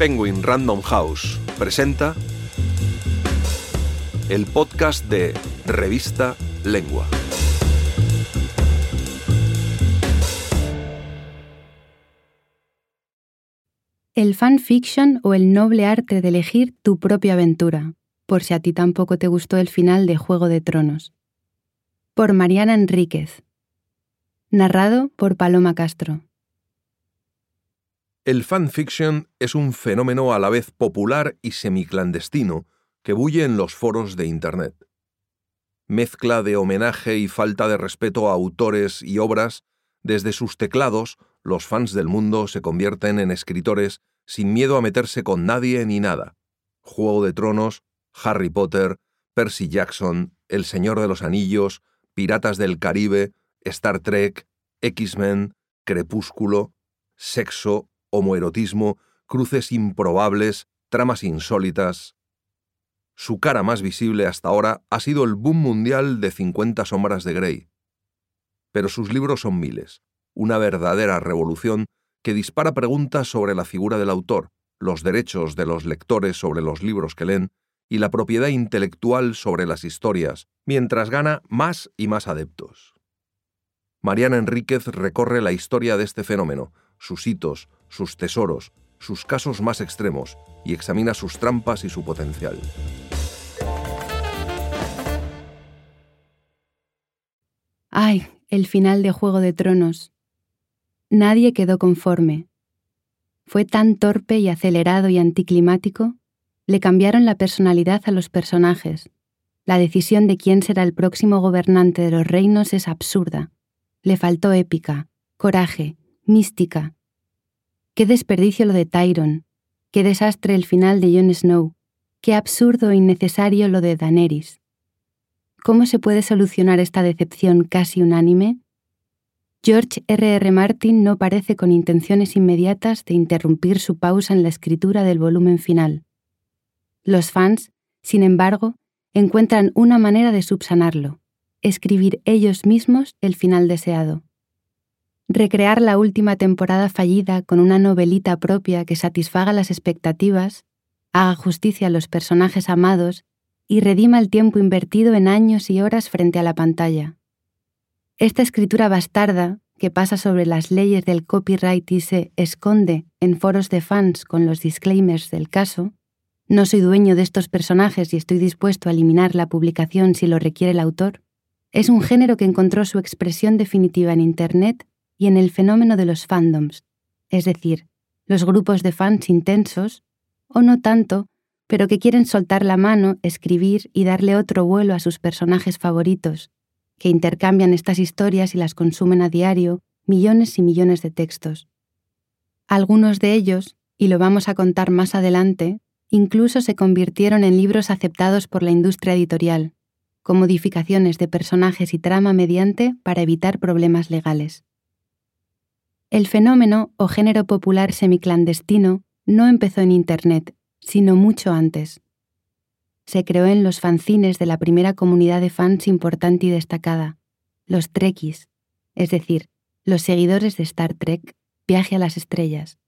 Penguin Random House presenta el podcast de Revista Lengua. El fanfiction o el noble arte de elegir tu propia aventura, por si a ti tampoco te gustó el final de Juego de Tronos. Por Mariana Enríquez. Narrado por Paloma Castro. El fanfiction es un fenómeno a la vez popular y semiclandestino que bulle en los foros de Internet. Mezcla de homenaje y falta de respeto a autores y obras, desde sus teclados, los fans del mundo se convierten en escritores sin miedo a meterse con nadie ni nada. Juego de Tronos, Harry Potter, Percy Jackson, El Señor de los Anillos, Piratas del Caribe, Star Trek, X-Men, Crepúsculo, sexo, homoerotismo, cruces improbables, tramas insólitas. Su cara más visible hasta ahora ha sido el boom mundial de 50 sombras de Grey. Pero sus libros son miles, una verdadera revolución que dispara preguntas sobre la figura del autor, los derechos de los lectores sobre los libros que leen y la propiedad intelectual sobre las historias, mientras gana más y más adeptos. Mariana Enríquez recorre la historia de este fenómeno, sus hitos, sus tesoros, sus casos más extremos y examina sus trampas y su potencial. Ay, el final de Juego de Tronos. Nadie quedó conforme. Fue tan torpe y acelerado y anticlimático, le cambiaron la personalidad a los personajes. La decisión de quién será el próximo gobernante de los reinos es absurda. Le faltó épica, coraje, mística, Qué desperdicio lo de Tyron, qué desastre el final de Jon Snow, qué absurdo e innecesario lo de Daenerys. ¿Cómo se puede solucionar esta decepción casi unánime? George R. R. Martin no parece con intenciones inmediatas de interrumpir su pausa en la escritura del volumen final. Los fans, sin embargo, encuentran una manera de subsanarlo, escribir ellos mismos el final deseado recrear la última temporada fallida con una novelita propia que satisfaga las expectativas, haga justicia a los personajes amados y redima el tiempo invertido en años y horas frente a la pantalla. Esta escritura bastarda, que pasa sobre las leyes del copyright y se esconde en foros de fans con los disclaimers del caso, no soy dueño de estos personajes y estoy dispuesto a eliminar la publicación si lo requiere el autor, es un género que encontró su expresión definitiva en Internet y en el fenómeno de los fandoms, es decir, los grupos de fans intensos, o no tanto, pero que quieren soltar la mano, escribir y darle otro vuelo a sus personajes favoritos, que intercambian estas historias y las consumen a diario, millones y millones de textos. Algunos de ellos, y lo vamos a contar más adelante, incluso se convirtieron en libros aceptados por la industria editorial, con modificaciones de personajes y trama mediante para evitar problemas legales. El fenómeno o género popular semiclandestino no empezó en Internet, sino mucho antes. Se creó en los fanzines de la primera comunidad de fans importante y destacada, los Trekkies, es decir, los seguidores de Star Trek, Viaje a las Estrellas.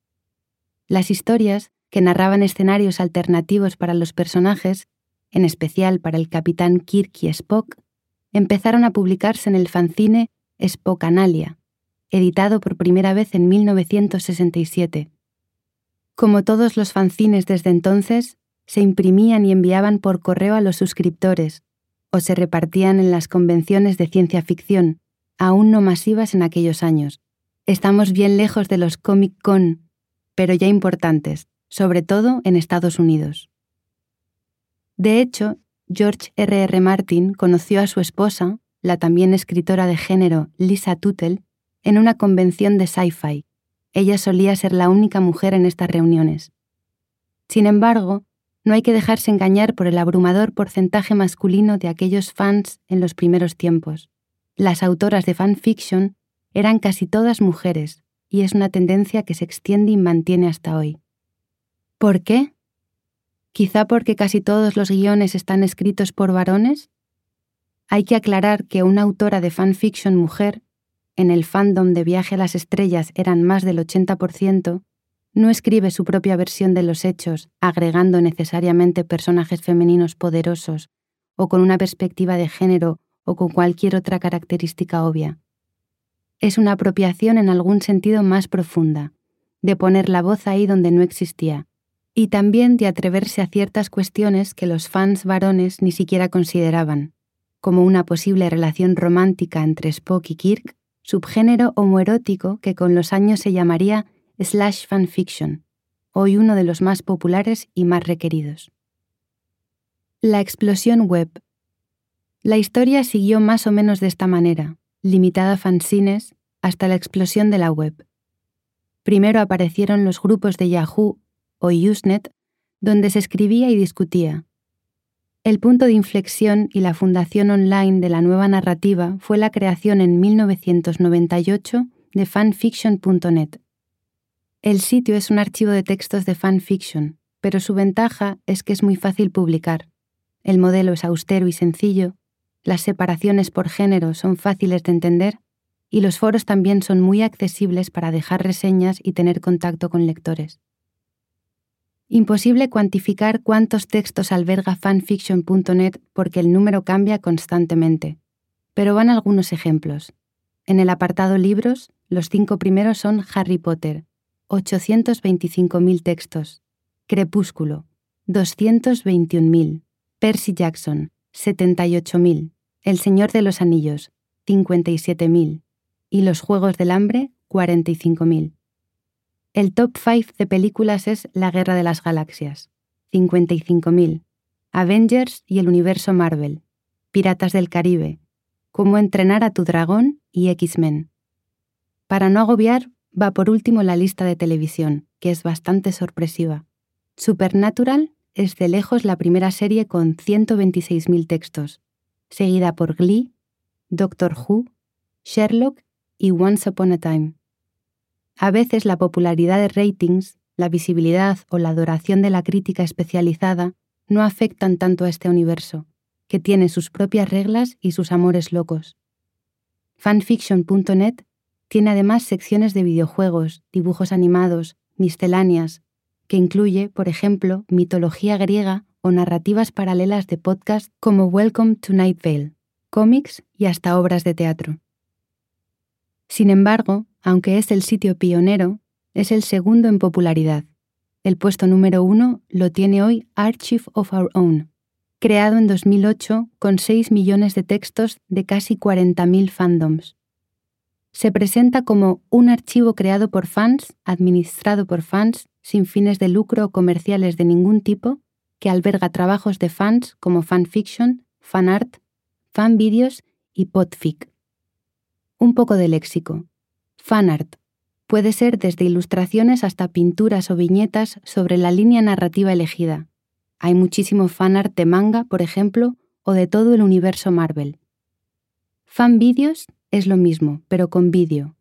Las historias, que narraban escenarios alternativos para los personajes, en especial para el capitán Kirk y Spock, empezaron a publicarse en el fanzine Spockanalia, editado por primera vez en 1967. Como todos los fanzines desde entonces, se imprimían y enviaban por correo a los suscriptores, o se repartían en las convenciones de ciencia ficción, aún no masivas en aquellos años. Estamos bien lejos de los Comic Con, pero ya importantes, sobre todo en Estados Unidos. De hecho, George R. R. Martin conoció a su esposa, la también escritora de género Lisa Tuttle, en una convención de sci-fi. Ella solía ser la única mujer en estas reuniones. Sin embargo, no hay que dejarse engañar por el abrumador porcentaje masculino de aquellos fans en los primeros tiempos. Las autoras de fanfiction eran casi todas mujeres, y es una tendencia que se extiende y mantiene hasta hoy. ¿Por qué? ¿Quizá porque casi todos los guiones están escritos por varones? Hay que aclarar que una autora de fanfiction mujer en el fandom de Viaje a las Estrellas eran más del 80%, no escribe su propia versión de los hechos, agregando necesariamente personajes femeninos poderosos, o con una perspectiva de género, o con cualquier otra característica obvia. Es una apropiación en algún sentido más profunda, de poner la voz ahí donde no existía, y también de atreverse a ciertas cuestiones que los fans varones ni siquiera consideraban, como una posible relación romántica entre Spock y Kirk, subgénero homoerótico que con los años se llamaría slash fanfiction, hoy uno de los más populares y más requeridos. La explosión web. La historia siguió más o menos de esta manera, limitada a fanzines, hasta la explosión de la web. Primero aparecieron los grupos de Yahoo o Usenet, donde se escribía y discutía. El punto de inflexión y la fundación online de la nueva narrativa fue la creación en 1998 de fanfiction.net. El sitio es un archivo de textos de fanfiction, pero su ventaja es que es muy fácil publicar. El modelo es austero y sencillo, las separaciones por género son fáciles de entender y los foros también son muy accesibles para dejar reseñas y tener contacto con lectores. Imposible cuantificar cuántos textos alberga fanfiction.net porque el número cambia constantemente, pero van algunos ejemplos. En el apartado libros, los cinco primeros son Harry Potter, 825.000 textos, Crepúsculo, 221.000, Percy Jackson, 78.000, El Señor de los Anillos, 57.000 y Los Juegos del Hambre, 45.000. El top 5 de películas es La Guerra de las Galaxias, 55.000, Avengers y el universo Marvel, Piratas del Caribe, Cómo entrenar a tu dragón y X-Men. Para no agobiar, va por último la lista de televisión, que es bastante sorpresiva. Supernatural es de lejos la primera serie con 126.000 textos, seguida por Glee, Doctor Who, Sherlock y Once Upon a Time. A veces la popularidad de ratings, la visibilidad o la adoración de la crítica especializada no afectan tanto a este universo, que tiene sus propias reglas y sus amores locos. Fanfiction.net tiene además secciones de videojuegos, dibujos animados, misceláneas, que incluye, por ejemplo, mitología griega o narrativas paralelas de podcast como Welcome to Night Vale, cómics y hasta obras de teatro. Sin embargo, aunque es el sitio pionero, es el segundo en popularidad. El puesto número uno lo tiene hoy Archive of Our Own, creado en 2008 con 6 millones de textos de casi 40.000 fandoms se presenta como un archivo creado por fans, administrado por fans, sin fines de lucro o comerciales de ningún tipo, que alberga trabajos de fans como fanfiction, fanart, fanvideos y podfic. Un poco de léxico. Fanart puede ser desde ilustraciones hasta pinturas o viñetas sobre la línea narrativa elegida. Hay muchísimo fanart de manga, por ejemplo, o de todo el universo Marvel. Fanvideos es lo mismo, pero con vídeo.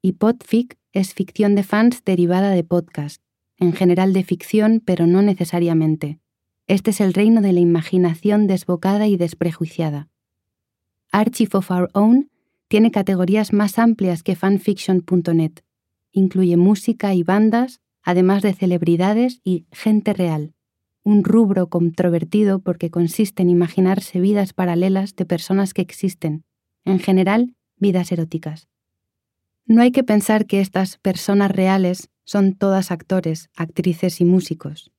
Y podfic es ficción de fans derivada de podcast, en general de ficción, pero no necesariamente. Este es el reino de la imaginación desbocada y desprejuiciada. Archive of Our Own tiene categorías más amplias que fanfiction.net. Incluye música y bandas, además de celebridades y gente real. Un rubro controvertido porque consiste en imaginarse vidas paralelas de personas que existen, en general vidas eróticas. No hay que pensar que estas personas reales son todas actores, actrices y músicos.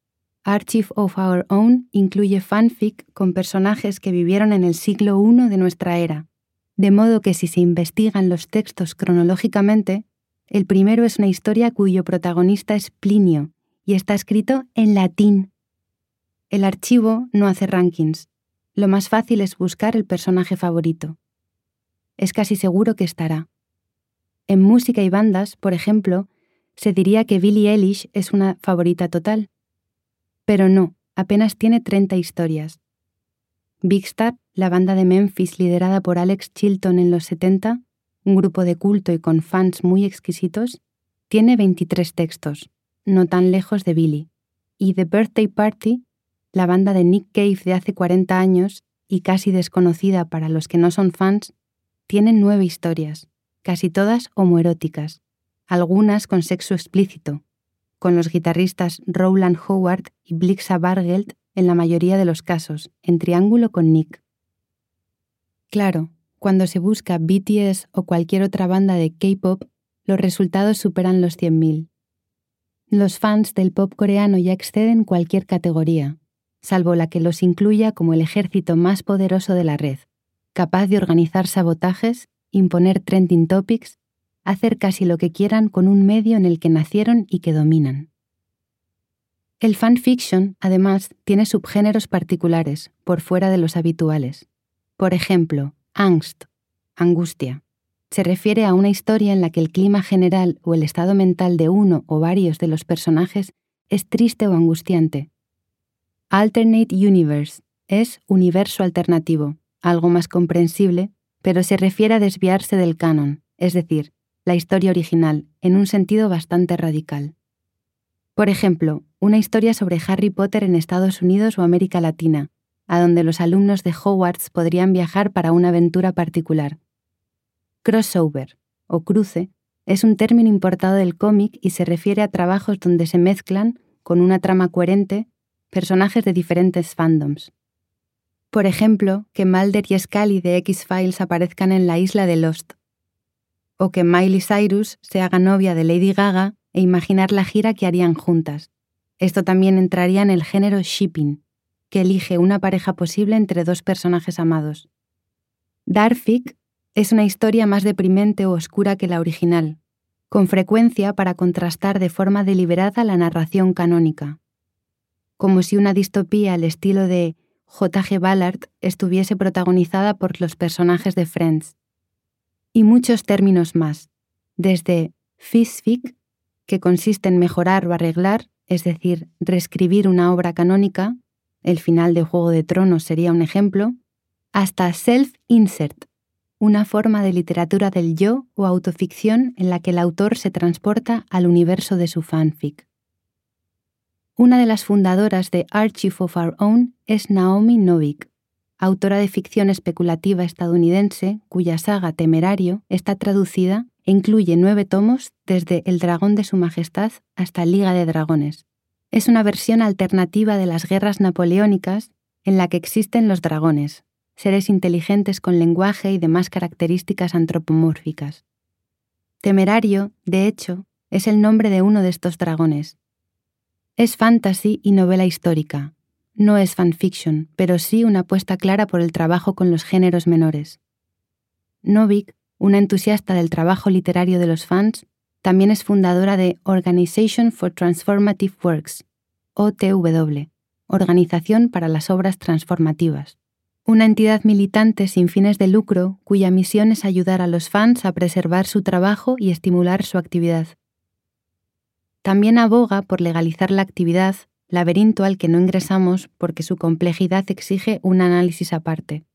Archive of Our Own incluye fanfic con personajes que vivieron en el siglo I de nuestra era, de modo que si se investigan los textos cronológicamente, el primero es una historia cuyo protagonista es Plinio y está escrito en latín. El archivo no hace rankings. Lo más fácil es buscar el personaje favorito es casi seguro que estará. En música y bandas, por ejemplo, se diría que Billie Eilish es una favorita total. Pero no, apenas tiene 30 historias. Big Star, la banda de Memphis liderada por Alex Chilton en los 70, un grupo de culto y con fans muy exquisitos, tiene 23 textos, no tan lejos de Billie. Y The Birthday Party, la banda de Nick Cave de hace 40 años y casi desconocida para los que no son fans, tienen nueve historias, casi todas homoeróticas, algunas con sexo explícito, con los guitarristas Rowland Howard y Blixa Bargeld en la mayoría de los casos, en triángulo con Nick. Claro, cuando se busca BTS o cualquier otra banda de K-pop, los resultados superan los 100.000. Los fans del pop coreano ya exceden cualquier categoría, salvo la que los incluya como el ejército más poderoso de la red, capaz de organizar sabotajes, imponer trending topics, hacer casi lo que quieran con un medio en el que nacieron y que dominan. El fanfiction, además, tiene subgéneros particulares, por fuera de los habituales. Por ejemplo, angst, angustia. Se refiere a una historia en la que el clima general o el estado mental de uno o varios de los personajes es triste o angustiante, Alternate Universe es universo alternativo, algo más comprensible, pero se refiere a desviarse del canon, es decir, la historia original, en un sentido bastante radical. Por ejemplo, una historia sobre Harry Potter en Estados Unidos o América Latina, a donde los alumnos de Hogwarts podrían viajar para una aventura particular. Crossover, o cruce, es un término importado del cómic y se refiere a trabajos donde se mezclan, con una trama coherente, personajes de diferentes fandoms. Por ejemplo, que Mulder y Scully de X-Files aparezcan en la isla de Lost. O que Miley Cyrus se haga novia de Lady Gaga e imaginar la gira que harían juntas. Esto también entraría en el género shipping, que elige una pareja posible entre dos personajes amados. Darfic es una historia más deprimente o oscura que la original, con frecuencia para contrastar de forma deliberada la narración canónica como si una distopía al estilo de J.G. Ballard estuviese protagonizada por los personajes de Friends. Y muchos términos más, desde fisfic, que consiste en mejorar o arreglar, es decir, reescribir una obra canónica, el final de Juego de Tronos sería un ejemplo, hasta self-insert, una forma de literatura del yo o autoficción en la que el autor se transporta al universo de su fanfic. Una de las fundadoras de Archive of Our Own es Naomi Novik, autora de ficción especulativa estadounidense cuya saga Temerario está traducida e incluye nueve tomos desde El dragón de su majestad hasta Liga de Dragones. Es una versión alternativa de las guerras napoleónicas en la que existen los dragones, seres inteligentes con lenguaje y demás características antropomórficas. Temerario, de hecho, es el nombre de uno de estos dragones, es fantasy y novela histórica. No es fanfiction, pero sí una apuesta clara por el trabajo con los géneros menores. Novik, una entusiasta del trabajo literario de los fans, también es fundadora de Organization for Transformative Works, OTW, Organización para las Obras Transformativas, una entidad militante sin fines de lucro cuya misión es ayudar a los fans a preservar su trabajo y estimular su actividad. También aboga por legalizar la actividad, laberinto al que no ingresamos porque su complejidad exige un análisis aparte.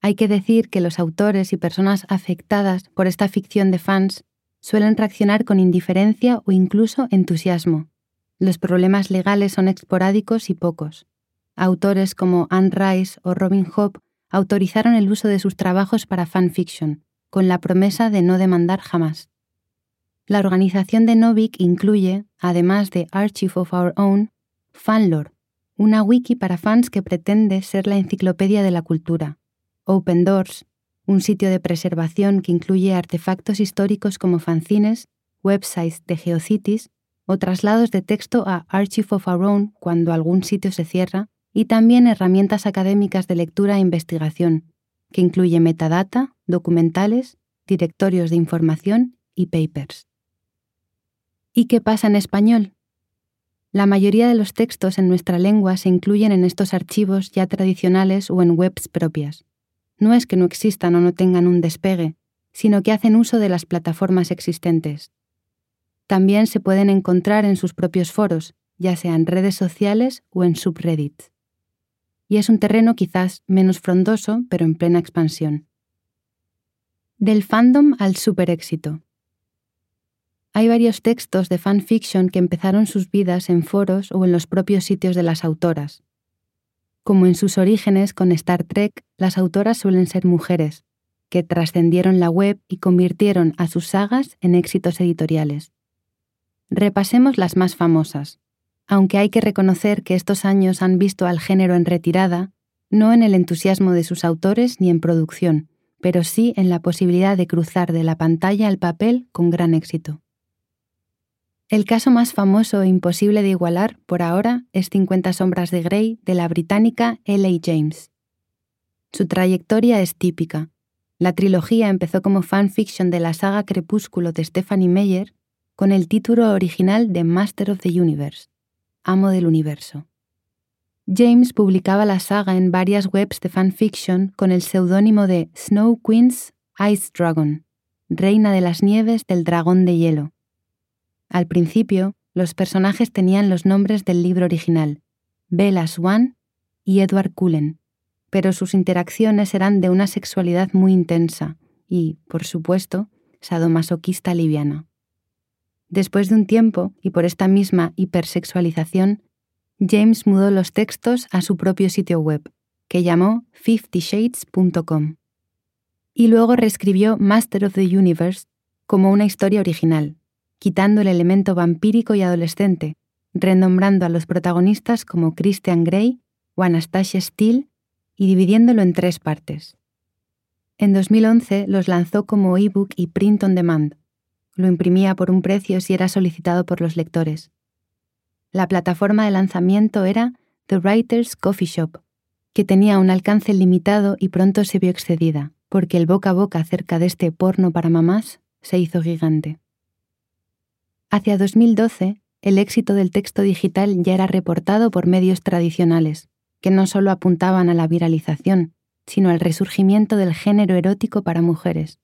Hay que decir que los autores y personas afectadas por esta ficción de fans suelen reaccionar con indiferencia o incluso entusiasmo. Los problemas legales son esporádicos y pocos. Autores como Anne Rice o Robin Hobb autorizaron el uso de sus trabajos para fanfiction, con la promesa de no demandar jamás. La organización de Novik incluye, además de Archive of Our Own, Fanlore, una wiki para fans que pretende ser la enciclopedia de la cultura, Open Doors, un sitio de preservación que incluye artefactos históricos como fanzines, websites de GeoCities o traslados de texto a Archive of Our Own cuando algún sitio se cierra, y también herramientas académicas de lectura e investigación, que incluye metadata, documentales, directorios de información y papers. ¿Y qué pasa en español? La mayoría de los textos en nuestra lengua se incluyen en estos archivos ya tradicionales o en webs propias. No es que no existan o no tengan un despegue, sino que hacen uso de las plataformas existentes. También se pueden encontrar en sus propios foros, ya sea en redes sociales o en subreddits. Y es un terreno quizás menos frondoso, pero en plena expansión. Del fandom al superéxito. Hay varios textos de fanfiction que empezaron sus vidas en foros o en los propios sitios de las autoras. Como en sus orígenes con Star Trek, las autoras suelen ser mujeres, que trascendieron la web y convirtieron a sus sagas en éxitos editoriales. repasemos las más famosas, aunque hay que reconocer que estos años han visto al género en retirada, no en el entusiasmo de sus autores ni en producción, pero sí en la posibilidad de cruzar de la pantalla al papel con gran éxito. El caso más famoso e imposible de igualar por ahora es 50 sombras de Grey de la británica L.A. James. Su trayectoria es típica. La trilogía empezó como fanfiction de la saga Crepúsculo de Stephanie Meyer con el título original de Master of the Universe, Amo del Universo. James publicaba la saga en varias webs de fanfiction con el seudónimo de Snow Queen's Ice Dragon, Reina de las Nieves del Dragón de Hielo. Al principio, los personajes tenían los nombres del libro original, Bella Swan y Edward Cullen, pero sus interacciones eran de una sexualidad muy intensa y, por supuesto, sadomasoquista liviana. Después de un tiempo, y por esta misma hipersexualización, James mudó los textos a su propio sitio web, que llamó fiftyshades.com. Y luego reescribió Master of the Universe como una historia original, quitando el elemento vampírico y adolescente, renombrando a los protagonistas como Christian Grey o Anastasia Steele y dividiéndolo en tres partes. En 2011 los lanzó como ebook y print on demand. Lo imprimía por un precio si era solicitado por los lectores. La plataforma de lanzamiento era The Writer's Coffee Shop, que tenía un alcance limitado y pronto se vio excedida, porque el boca a boca acerca de este porno para mamás se hizo gigante. Hacia 2012, el éxito del texto digital ya era reportado por medios tradicionales, que no solo apuntaban a la viralización, sino al resurgimiento del género erótico para mujeres.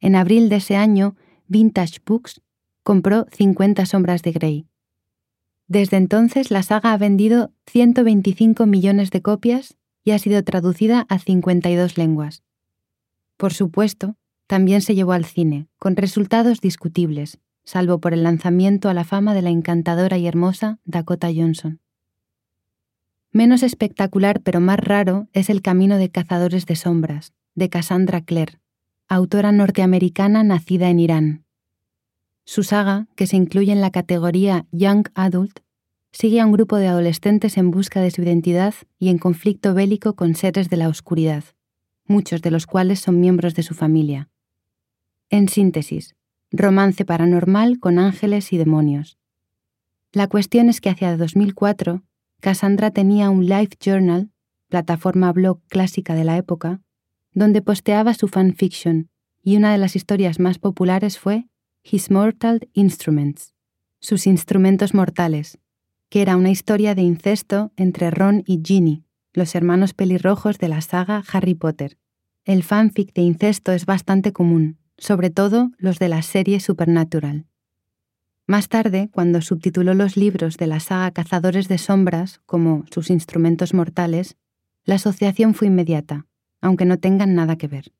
En abril de ese año, Vintage Books compró 50 sombras de Grey, desde entonces la saga ha vendido 125 millones de copias y ha sido traducida a 52 lenguas. Por supuesto, también se llevó al cine, con resultados discutibles, salvo por el lanzamiento a la fama de la encantadora y hermosa Dakota Johnson. Menos espectacular pero más raro es El Camino de Cazadores de Sombras, de Cassandra Clare, autora norteamericana nacida en Irán. Su saga, que se incluye en la categoría Young Adult, sigue a un grupo de adolescentes en busca de su identidad y en conflicto bélico con seres de la oscuridad, muchos de los cuales son miembros de su familia. En síntesis, romance paranormal con ángeles y demonios. La cuestión es que hacia 2004, Cassandra tenía un Life Journal, plataforma blog clásica de la época, donde posteaba su fanfiction, y una de las historias más populares fue His Mortal Instruments, sus instrumentos mortales, que era una historia de incesto entre Ron y Ginny, los hermanos pelirrojos de la saga Harry Potter. El fanfic de incesto es bastante común, sobre todo los de la serie Supernatural. Más tarde, cuando subtituló los libros de la saga Cazadores de Sombras como sus instrumentos mortales, la asociación fue inmediata, aunque no tengan nada que ver.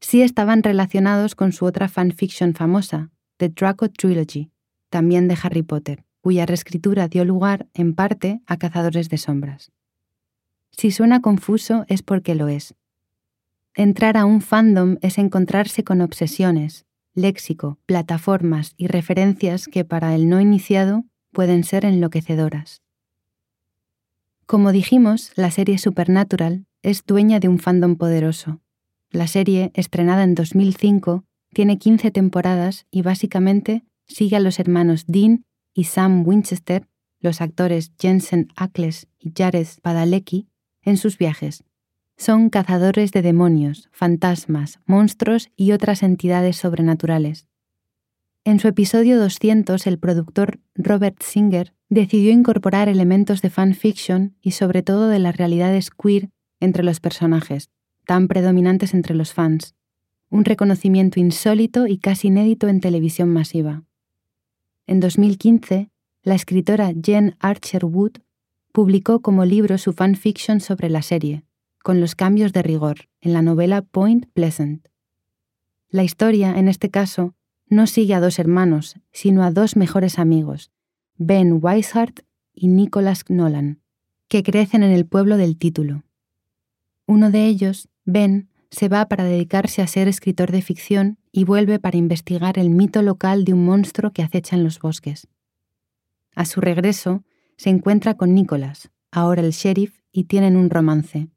Sí estaban relacionados con su otra fanfiction famosa, The Draco Trilogy, también de Harry Potter, cuya reescritura dio lugar, en parte, a Cazadores de Sombras. Si suena confuso es porque lo es. Entrar a un fandom es encontrarse con obsesiones, léxico, plataformas y referencias que para el no iniciado pueden ser enloquecedoras. Como dijimos, la serie Supernatural es dueña de un fandom poderoso. La serie, estrenada en 2005, tiene 15 temporadas y básicamente sigue a los hermanos Dean y Sam Winchester, los actores Jensen Ackles y Jared Padalecki, en sus viajes. Son cazadores de demonios, fantasmas, monstruos y otras entidades sobrenaturales. En su episodio 200, el productor Robert Singer decidió incorporar elementos de fanfiction y sobre todo de las realidades queer entre los personajes, tan predominantes entre los fans un reconocimiento insólito y casi inédito en televisión masiva. En 2015, la escritora Jen Archer Wood publicó como libro su fanfiction sobre la serie, con los cambios de rigor, en la novela Point Pleasant. La historia, en este caso, no sigue a dos hermanos, sino a dos mejores amigos, Ben Weishart y Nicholas Nolan, que crecen en el pueblo del título. Uno de ellos, Ben, se va para dedicarse a ser escritor de ficción y vuelve para investigar el mito local de un monstruo que acecha en los bosques. A su regreso, se encuentra con Nicholas, ahora el sheriff, y tienen un romance.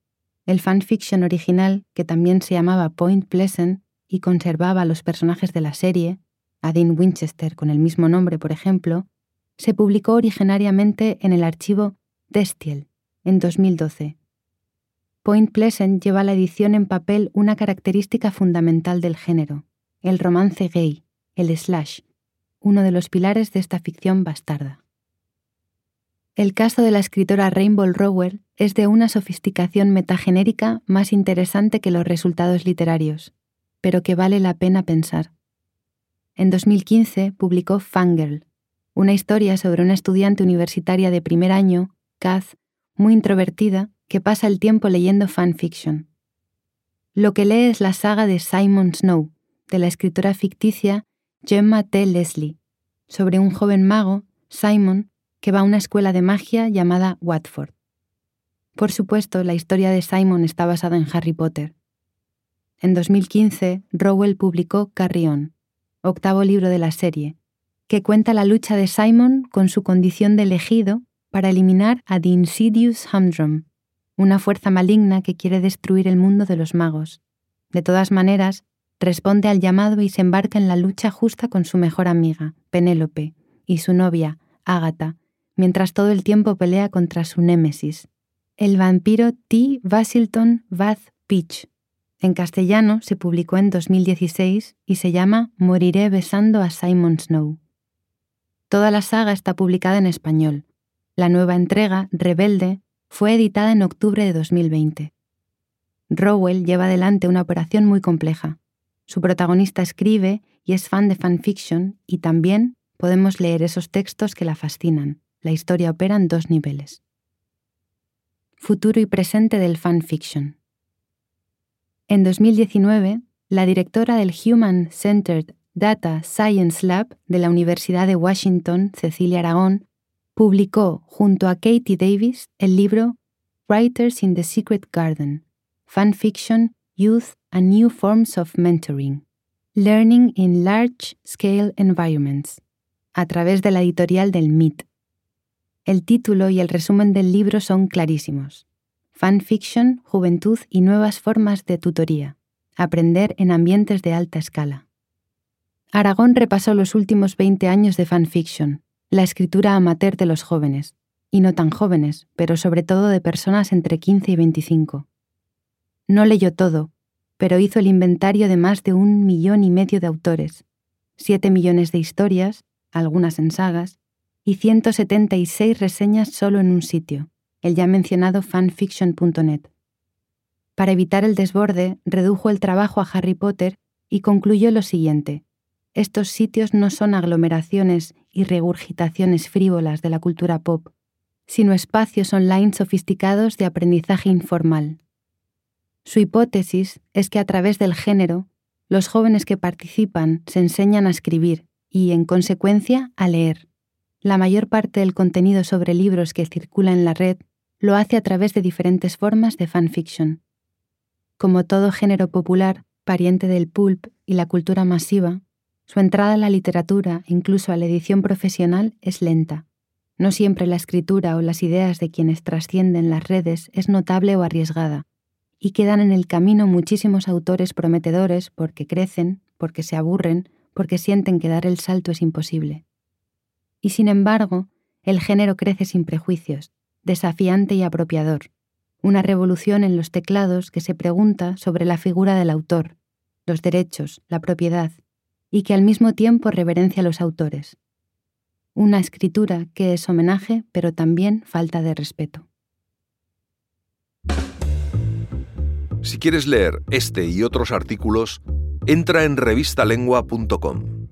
El fanfiction original, que también se llamaba Point Pleasant y conservaba los personajes de la serie, a Dean Winchester con el mismo nombre, por ejemplo, se publicó originariamente en el archivo Destiel en 2012 Point Pleasant lleva a la edición en papel una característica fundamental del género, el romance gay, el slash, uno de los pilares de esta ficción bastarda. El caso de la escritora Rainbow Rowell es de una sofisticación metagenérica más interesante que los resultados literarios, pero que vale la pena pensar. En 2015 publicó Fangirl, una historia sobre una estudiante universitaria de primer año, Kath, muy introvertida, que pasa el tiempo leyendo fanfiction. Lo que lee es la saga de Simon Snow, de la escritora ficticia Gemma T. Leslie, sobre un joven mago, Simon, que va a una escuela de magia llamada Watford. Por supuesto, la historia de Simon está basada en Harry Potter. En 2015, Rowell publicó Carrion, octavo libro de la serie, que cuenta la lucha de Simon con su condición de elegido para eliminar a The Insidious Humdrum, una fuerza maligna que quiere destruir el mundo de los magos. De todas maneras, responde al llamado y se embarca en la lucha justa con su mejor amiga, Penélope, y su novia, Ágata, mientras todo el tiempo pelea contra su némesis, el vampiro T. Basilton Bath Peach. En castellano se publicó en 2016 y se llama Moriré besando a Simon Snow. Toda la saga está publicada en español. La nueva entrega, Rebelde, fue editada en octubre de 2020. Rowell lleva adelante una operación muy compleja. Su protagonista escribe y es fan de fanfiction y también podemos leer esos textos que la fascinan. La historia opera en dos niveles. Futuro y presente del fanfiction. En 2019, la directora del Human Centered Data Science Lab de la Universidad de Washington, Cecilia Aragón, publicó junto a Katie Davis el libro Writers in the Secret Garden, Fanfiction, Youth and New Forms of Mentoring, Learning in Large Scale Environments, a través de la editorial del MIT. El título y el resumen del libro son clarísimos. Fanfiction, Juventud y Nuevas Formas de Tutoría. Aprender en ambientes de alta escala. Aragón repasó los últimos 20 años de fanfiction, la escritura amateur de los jóvenes, y no tan jóvenes, pero sobre todo de personas entre 15 y 25. No leyó todo, pero hizo el inventario de más de un millón y medio de autores, siete millones de historias, algunas en sagas, y 176 reseñas solo en un sitio, el ya mencionado fanfiction.net. Para evitar el desborde, redujo el trabajo a Harry Potter y concluyó lo siguiente. Estos sitios no son aglomeraciones y regurgitaciones frívolas de la cultura pop, sino espacios online sofisticados de aprendizaje informal. Su hipótesis es que a través del género, los jóvenes que participan se enseñan a escribir y, en consecuencia, a leer. La mayor parte del contenido sobre libros que circula en la red lo hace a través de diferentes formas de fanfiction. Como todo género popular, pariente del pulp y la cultura masiva, su entrada a la literatura, incluso a la edición profesional, es lenta. No siempre la escritura o las ideas de quienes trascienden las redes es notable o arriesgada, y quedan en el camino muchísimos autores prometedores porque crecen, porque se aburren, porque sienten que dar el salto es imposible. Y sin embargo, el género crece sin prejuicios, desafiante y apropiador, una revolución en los teclados que se pregunta sobre la figura del autor, los derechos, la propiedad, y que al mismo tiempo reverencia a los autores. Una escritura que es homenaje, pero también falta de respeto. Si quieres leer este y otros artículos, entra en revistalengua.com.